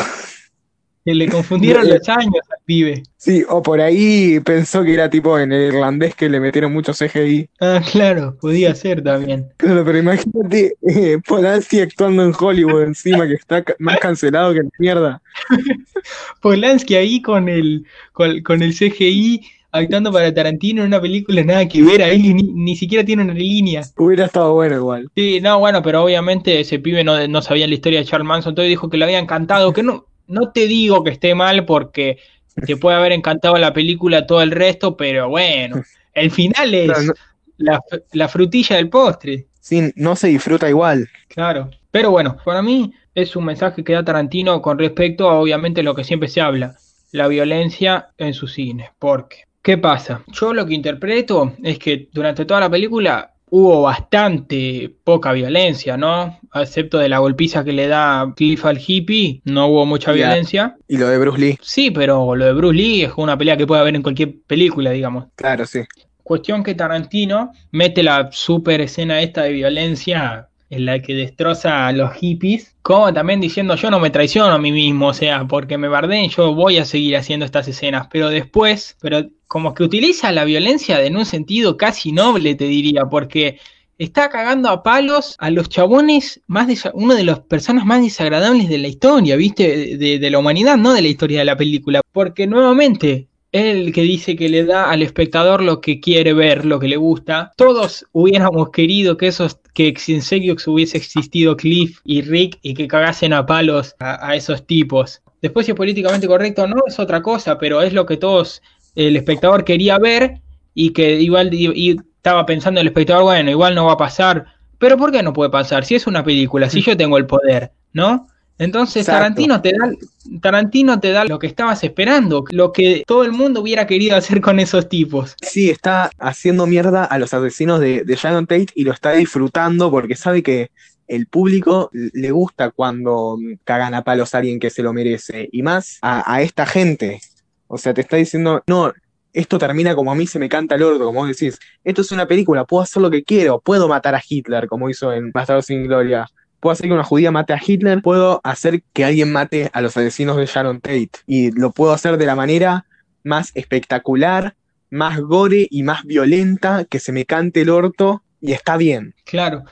Que le confundieron los años al pibe. Sí, o por ahí pensó que era tipo en el irlandés que le metieron mucho CGI. Ah, claro, podía ser también. Claro, pero imagínate eh, Polanski actuando en Hollywood encima, que está más cancelado que la mierda. Polanski ahí con el, con, con, el CGI actuando para Tarantino en una película nada que ver, ahí ni, ni, siquiera tiene una línea. Hubiera estado bueno igual. Sí, no, bueno, pero obviamente ese pibe no, no sabía la historia de Charles Manson, entonces dijo que le había encantado, que no, no te digo que esté mal porque te puede haber encantado la película todo el resto, pero bueno, el final es no, no. La, la, frutilla del postre. Sí, no se disfruta igual. Claro, pero bueno, para mí es un mensaje que da Tarantino con respecto a obviamente lo que siempre se habla, la violencia en su cine. Porque, ¿qué pasa? Yo lo que interpreto es que durante toda la película hubo bastante poca violencia, ¿no? Excepto de la golpiza que le da Cliff al hippie, no hubo mucha yeah. violencia. Y lo de Bruce Lee. Sí, pero lo de Bruce Lee es una pelea que puede haber en cualquier película, digamos. Claro, sí. Cuestión que Tarantino mete la super escena esta de violencia en la que destroza a los hippies, como también diciendo yo no me traiciono a mí mismo, o sea, porque me bardeen, yo voy a seguir haciendo estas escenas, pero después, pero como que utiliza la violencia en un sentido casi noble, te diría, porque está cagando a palos a los chabones más una de las personas más desagradables de la historia, ¿viste? De la humanidad, no de la historia de la película, porque nuevamente el que dice que le da al espectador lo que quiere ver, lo que le gusta. Todos hubiéramos querido que esos que en serio hubiese existido Cliff y Rick y que cagasen a palos a, a esos tipos. Después si es políticamente correcto no es otra cosa, pero es lo que todos el espectador quería ver y que igual y estaba pensando el espectador, bueno, igual no va a pasar. Pero ¿por qué no puede pasar? Si es una película, si yo tengo el poder, ¿no? Entonces Exacto. Tarantino te da Tarantino te da lo que estabas esperando, lo que todo el mundo hubiera querido hacer con esos tipos. Sí, está haciendo mierda a los asesinos de, de Sharon Tate y lo está disfrutando porque sabe que el público le gusta cuando cagan a palos a alguien que se lo merece. Y más a, a esta gente. O sea, te está diciendo, no, esto termina como a mí se me canta el orto, como vos decís. Esto es una película, puedo hacer lo que quiero, puedo matar a Hitler, como hizo en Bastardos sin Gloria. Puedo hacer que una judía mate a Hitler, puedo hacer que alguien mate a los asesinos de Sharon Tate. Y lo puedo hacer de la manera más espectacular, más gore y más violenta, que se me cante el orto, y está bien. Claro,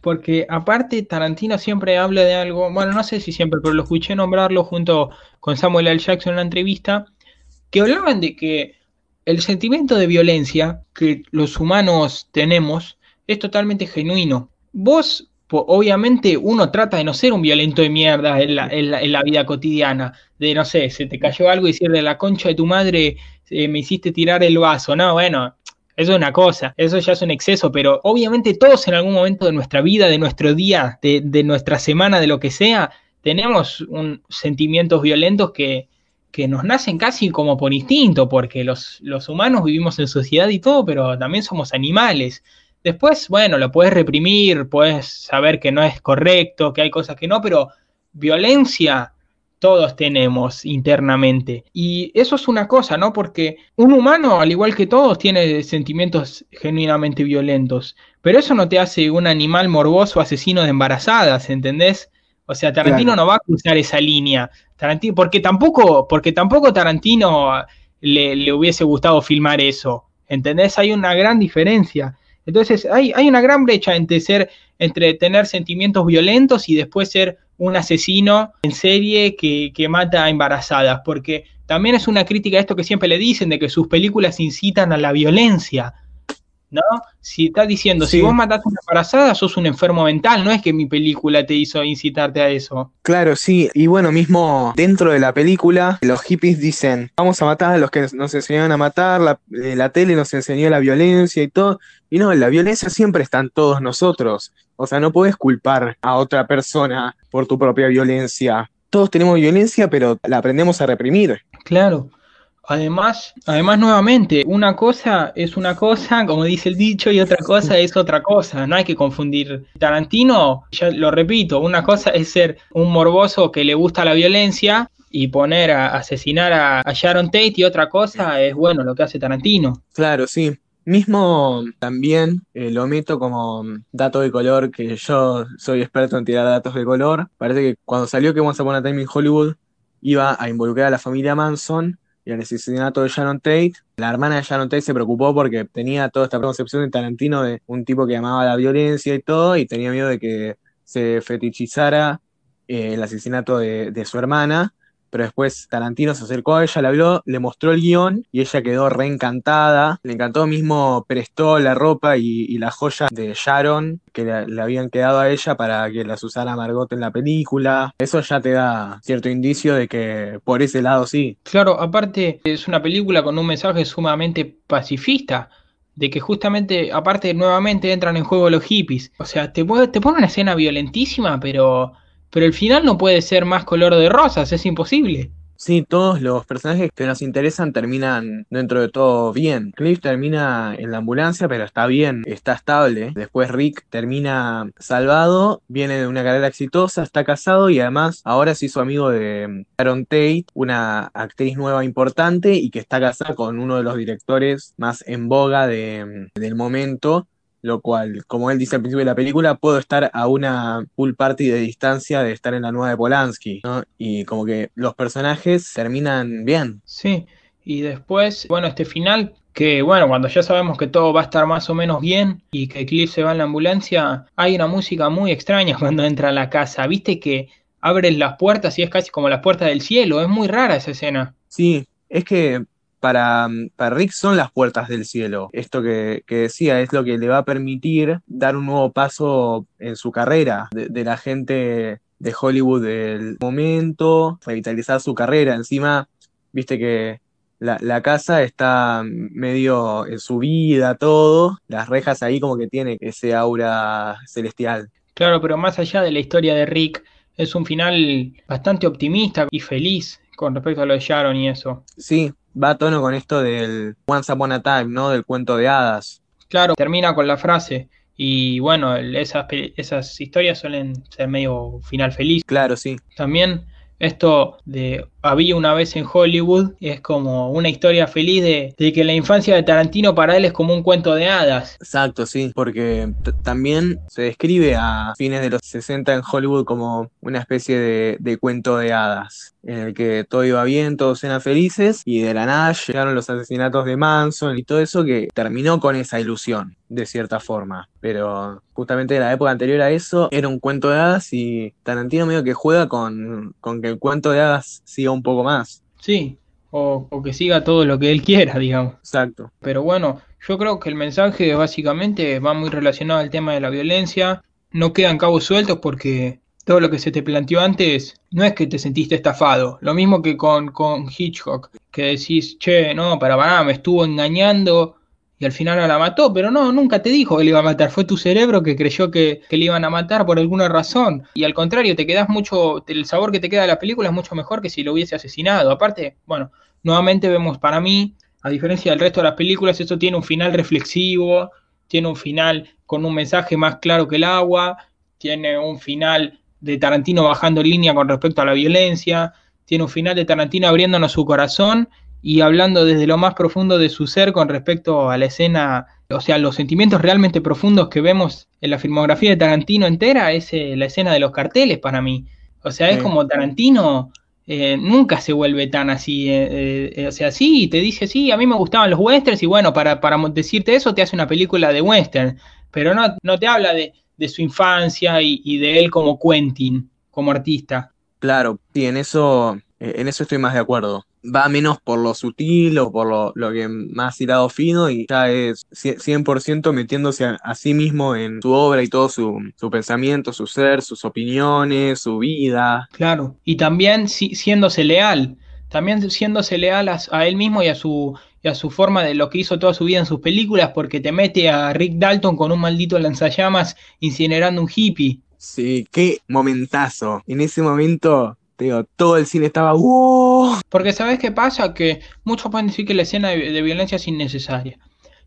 porque aparte Tarantino siempre habla de algo, bueno, no sé si siempre, pero lo escuché nombrarlo junto con Samuel L. Jackson en una entrevista, que hablaban de que el sentimiento de violencia que los humanos tenemos es totalmente genuino. Vos, obviamente, uno trata de no ser un violento de mierda en la, en la- en la vida cotidiana, de no sé, se te cayó algo y decirle la concha de tu madre, eh, me hiciste tirar el vaso, no, bueno, eso es una cosa, eso ya es un exceso, pero obviamente todos en algún momento de nuestra vida, de nuestro día, de, de nuestra semana, de lo que sea, tenemos un, sentimientos violentos que, que nos nacen casi como por instinto, porque los, los humanos vivimos en sociedad y todo, pero también somos animales. Después, bueno, lo puedes reprimir, puedes saber que no es correcto, que hay cosas que no, pero violencia todos tenemos internamente. Y eso es una cosa, ¿no? Porque un humano, al igual que todos, tiene sentimientos genuinamente violentos. Pero eso no te hace un animal morboso asesino de embarazadas, ¿entendés? O sea, Tarantino Claro. no va a cruzar esa línea. Tarantino, porque tampoco, porque tampoco Tarantino le, le hubiese gustado filmar eso. ¿Entendés? Hay una gran diferencia. Entonces, hay, hay una gran brecha entre ser, entre tener sentimientos violentos y después ser un asesino en serie que, que mata a embarazadas, porque también es una crítica a esto que siempre le dicen, de que sus películas incitan a la violencia, ¿no? Si estás diciendo, si vos mataste a una embarazada, sos un enfermo mental, no es que mi película te hizo incitarte a eso. Claro, sí, y bueno, mismo dentro de la película, los hippies dicen, vamos a matar a los que nos enseñaron a matar, la, eh, la tele nos enseñó la violencia y todo, y no, la violencia siempre está en todos nosotros, o sea, no puedes culpar a otra persona por tu propia violencia. Todos tenemos violencia, pero la aprendemos a reprimir. Claro. Además, además nuevamente, una cosa es una cosa, como dice el dicho, y otra cosa es otra cosa. No hay que confundir. Tarantino, ya lo repito, una cosa es ser un morboso que le gusta la violencia y poner a asesinar a, a Sharon Tate y otra cosa es bueno lo que hace Tarantino. Claro, sí. Mismo también eh, lo meto como dato de color, que yo soy experto en tirar datos de color. Parece que cuando salió que Once Upon a Time in Hollywood iba a involucrar a la familia Manson y al asesinato de Sharon Tate. La hermana de Sharon Tate se preocupó porque tenía toda esta concepción de Tarantino de un tipo que amaba la violencia y todo, y tenía miedo de que se fetichizara eh, el asesinato de, de su hermana. Pero después Tarantino se acercó a ella, le habló, le mostró el guion y ella quedó reencantada. Le encantó mismo, prestó la ropa y, y las joyas de Sharon que le, habían quedado a ella para que las usara Margot en la película. Eso ya te da cierto indicio de que por ese lado sí. Claro, aparte es una película con un mensaje sumamente pacifista, de que justamente, aparte nuevamente entran en juego los hippies. O sea, te, te pone una escena violentísima, pero, pero el final no puede ser más color de rosas, es imposible. Sí, todos los personajes que nos interesan terminan dentro de todo bien. Cliff termina en la ambulancia, pero está bien, está estable. Después Rick termina salvado, viene de una carrera exitosa, está casado y además ahora se hizo amigo de Sharon Tate, una actriz nueva importante y que está casada con uno de los directores más en boga de- del momento. Lo cual, como él dice al principio de la película, puedo estar a una pool party de distancia de estar en la nueva de Polanski, ¿no? Y como que los personajes terminan bien. Sí, y después, bueno, este final, que bueno, cuando ya sabemos que todo va a estar más o menos bien y que Cliff se va en la ambulancia, hay una música muy extraña cuando entra a la casa. Viste que abren las puertas y es casi como las puertas del cielo, es muy rara esa escena. Sí, es que para, para Rick son las puertas del cielo. Esto que, que decía es lo que le va a permitir dar un nuevo paso en su carrera de, de la gente de Hollywood del momento, revitalizar su carrera. Encima, viste que la, la casa está medio en su vida, todo. Las rejas ahí como que tiene ese aura celestial. Claro, pero más allá de la historia de Rick, es un final bastante optimista y feliz con respecto a lo de Sharon y eso. Sí, va a tono con esto del Once Upon a Time, ¿no? Del cuento de hadas. Claro, termina con la frase. Y bueno, esas, esas historias suelen ser medio final feliz. Claro, sí. También esto de había una vez en Hollywood es como una historia feliz de, que la infancia de Tarantino para él es como un cuento de hadas. Exacto, sí, porque también se describe a fines de los 60 en Hollywood como una especie de, de cuento de hadas, en el que todo iba bien, todos eran felices y de la nada llegaron los asesinatos de Manson y todo eso que terminó con esa ilusión, de cierta forma. Pero justamente en la época anterior a eso era un cuento de hadas y Tarantino medio que juega con, con que el cuento de hadas siga un poco más. Sí, o, que siga todo lo que él quiera, digamos. Exacto. Pero bueno, yo creo que el mensaje básicamente va muy relacionado al tema de la violencia. No quedan cabos sueltos porque todo lo que se te planteó antes no es que te sentiste estafado. Lo mismo que con, con Hitchcock, que decís, che, no, para, para, me estuvo engañando y al final no la mató, pero no, nunca te dijo que le iba a matar, fue tu cerebro que creyó que, le iban a matar por alguna razón. Y al contrario, te quedas mucho, el sabor que te queda de la película es mucho mejor que si lo hubiese asesinado. Aparte, bueno, nuevamente vemos para mí, a diferencia del resto de las películas, esto tiene un final reflexivo, tiene un final con un mensaje más claro que el agua, tiene un final de Tarantino bajando línea con respecto a la violencia, tiene un final de Tarantino abriéndonos su corazón y hablando desde lo más profundo de su ser con respecto a la escena, o sea, los sentimientos realmente profundos que vemos en la filmografía de Tarantino entera, es eh, la escena de los carteles para mí. O sea, es como Tarantino eh, nunca se vuelve tan así, eh, o sea, sí, te dice, sí, a mí me gustaban los westerns y bueno, para, para decirte eso te hace una película de western, pero no, no te habla de, de su infancia y, y de él como Quentin, como artista. Claro, sí, en eso, en eso estoy más de acuerdo va menos por lo sutil o por lo, lo que más tirado fino y ya es 100% metiéndose a, sí mismo en su obra y todo su, su, pensamiento, su ser, sus opiniones, su vida. Claro, y también si, siéndose leal, también siéndose leal a, él mismo y a su y a su forma de lo que hizo toda su vida en sus películas, porque te mete a Rick Dalton con un maldito lanzallamas incinerando un hippie. Sí, qué momentazo. En ese momento digo, todo el cine estaba Porque ¿sabes qué pasa? Que muchos pueden decir que la escena de, violencia es innecesaria.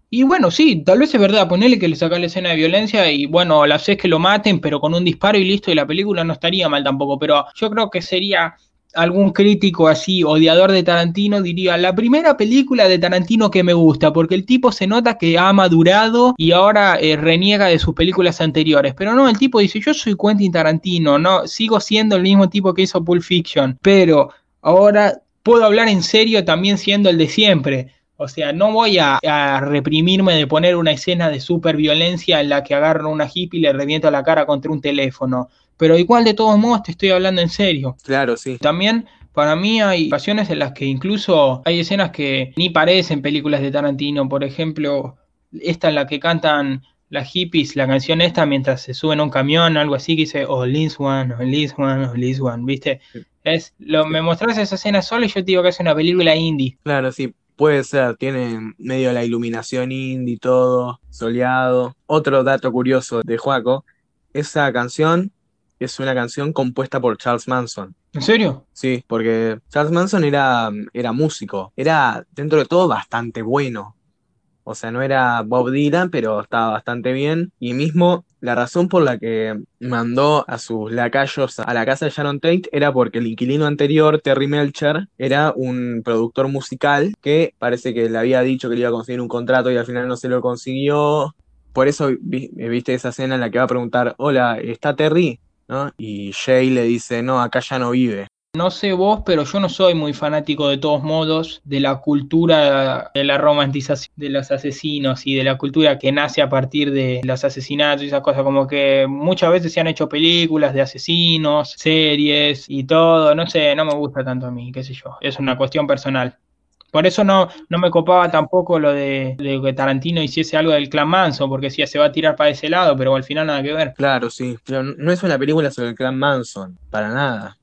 Y bueno, sí, tal vez es verdad, ponerle que le saca la escena de violencia y bueno, la sé que lo maten, pero con un disparo y listo, y la película no estaría mal tampoco. Pero yo creo que sería algún crítico así, odiador de Tarantino, diría, la primera película de Tarantino que me gusta, porque el tipo se nota que ha madurado y ahora eh, reniega de sus películas anteriores. Pero no, el tipo dice, yo soy Quentin Tarantino, no, sigo siendo el mismo tipo que hizo Pulp Fiction, pero ahora puedo hablar en serio también siendo el de siempre. O sea, no voy a, reprimirme de poner una escena de super violencia en la que agarro una hippie y le reviento la cara contra un teléfono pero igual de todos modos te estoy hablando en serio. Claro, sí. También para mí hay ocasiones en las que incluso hay escenas que ni parecen películas de Tarantino, por ejemplo, esta en la que cantan las hippies, la canción esta mientras se suben a un camión, algo así que dice, oh, this one, oh, this one, oh, this one, ¿viste? Es, lo, me mostrás esa escena solo y yo te digo que es una película indie. Claro, sí, puede ser, tiene medio la iluminación indie, todo, soleado. Otro dato curioso de Juaco, esa canción es una canción compuesta por Charles Manson. ¿En serio? Sí, porque Charles Manson era, era músico, era dentro de todo bastante bueno. O sea, no era Bob Dylan, pero estaba bastante bien. Y mismo la razón por la que mandó a sus lacayos a la casa de Sharon Tate era porque el inquilino anterior, Terry Melcher, era un productor musical que parece que le había dicho que le iba a conseguir un contrato y al final no se lo consiguió. Por eso viste esa escena en la que va a preguntar, hola, ¿está Terry? Y Jay le dice, no, acá ya no vive. No sé vos, pero yo no soy muy fanático de todos modos de la cultura de la romantización de los asesinos y de la cultura que nace a partir de los asesinatos y esas cosas. Como que muchas veces se han hecho películas de asesinos, series y todo. No sé, no me gusta tanto a mí, qué sé yo. Es una cuestión personal. Por eso no, no me copaba tampoco lo de, que Tarantino hiciese algo del clan Manson, porque si se va a tirar para ese lado, pero al final nada que ver. Claro, sí. Pero no es una película sobre el clan Manson, para nada.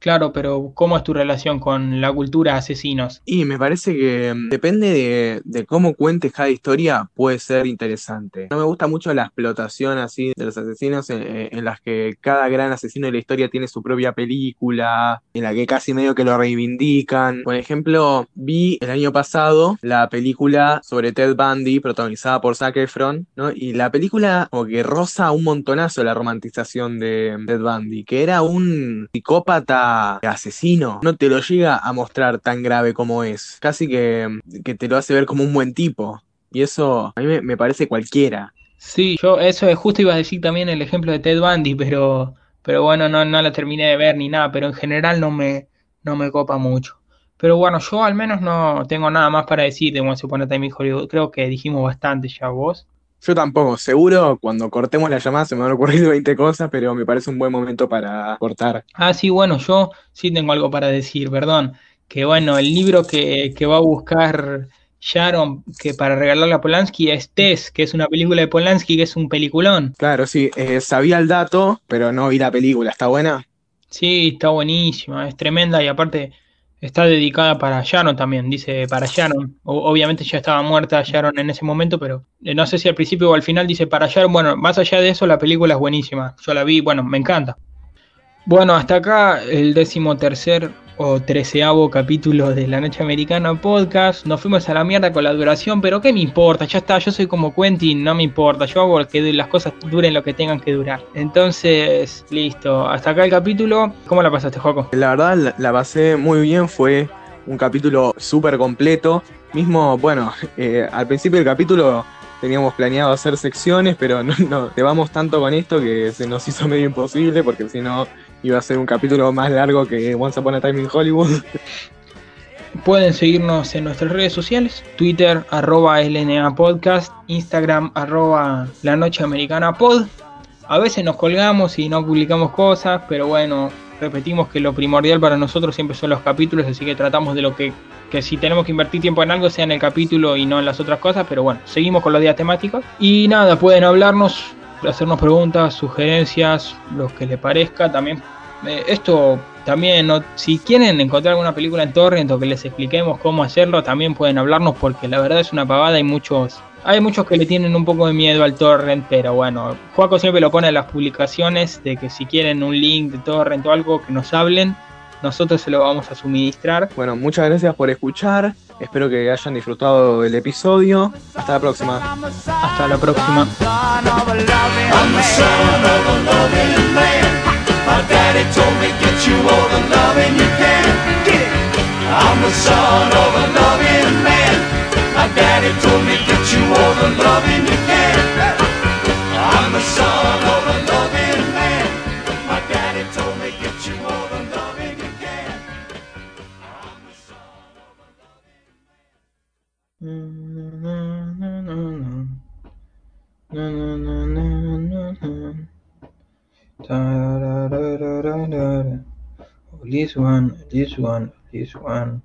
Claro, pero ¿cómo es tu relación con la cultura asesinos? Y me parece que mm, depende de, cómo cuentes cada historia, puede ser interesante. No me gusta mucho la explotación así de los asesinos en, en- en las que cada gran asesino de la historia tiene su propia película, en la que casi medio que lo reivindican. Por ejemplo, vi el año pasado la película sobre Ted Bundy, protagonizada por Zac Efron, ¿no? Y la película como que roza un montonazo la romantización de Ted Bundy, que era un psicópata asesino. No te lo llega a mostrar tan grave como es. Casi que, que te lo hace ver como un buen tipo. Y eso a mí me, parece cualquiera. Sí, yo eso es justo iba a decir también el ejemplo de Ted Bundy, pero, pero bueno, no, no la terminé de ver ni nada, pero en general no me, no me copa mucho. Pero bueno, yo al menos no tengo nada más para decir de Once Upon a Time in. Creo que dijimos bastante ya vos. Yo tampoco, seguro cuando cortemos la llamada se me van a ocurrir 20 cosas, pero me parece un buen momento para cortar. Ah, sí, bueno, yo sí tengo algo para decir, perdón. Que bueno, el libro que, que va a buscar Sharon que para regalarle a Polanski es Tess, que es una película de Polanski que es un peliculón. Claro, sí, eh, sabía el dato, pero no vi la película. ¿Está buena? Sí, está buenísima, es tremenda y aparte está dedicada para Sharon también, dice para Sharon. Obviamente ya estaba muerta Sharon en ese momento, pero eh, no sé si al principio o al final dice para Sharon. Bueno, más allá de eso, la película es buenísima. Yo la vi, bueno, me encanta. Bueno, hasta acá el décimo tercer o treceavo capítulo de La Noche Americana Podcast. Nos fuimos a la mierda con la duración, pero ¿qué me importa? Ya está, yo soy como Quentin, no me importa. Yo hago que las cosas duren lo que tengan que durar. Entonces, listo. Hasta acá el capítulo. ¿Cómo la pasaste, Joaco? La verdad la, pasé muy bien, fue un capítulo súper completo. Mismo, bueno, eh, al principio del capítulo teníamos planeado hacer secciones, pero no, no, te vamos tanto con esto que se nos hizo medio imposible, porque si no iba a ser un capítulo más largo que Once Upon a Time in Hollywood. Pueden seguirnos en nuestras redes sociales, Twitter, arroba LNA Podcast, Instagram, arroba La Noche Americana Pod. A veces nos colgamos y no publicamos cosas, pero bueno, repetimos que lo primordial para nosotros siempre son los capítulos, así que tratamos de lo que, que si tenemos que invertir tiempo en algo sea en el capítulo y no en las otras cosas, pero bueno, seguimos con los días temáticos. Y nada, pueden hablarnos, hacernos preguntas, sugerencias, lo que les parezca, también eh, esto también, si quieren encontrar alguna película en torrent o que les expliquemos cómo hacerlo, también pueden hablarnos porque la verdad es una pavada y muchos, hay muchos que le tienen un poco de miedo al torrent, pero bueno, Juaco siempre lo pone en las publicaciones de que si quieren un link de torrent o algo que nos hablen, nosotros se lo vamos a suministrar. Bueno, muchas gracias por escuchar, espero que hayan disfrutado del episodio. Hasta la próxima. Hasta la próxima. Son of a loving I'm the son of a loving man. My daddy told me get you all the loving you can. Get it. I'm the son This one, this one, this one.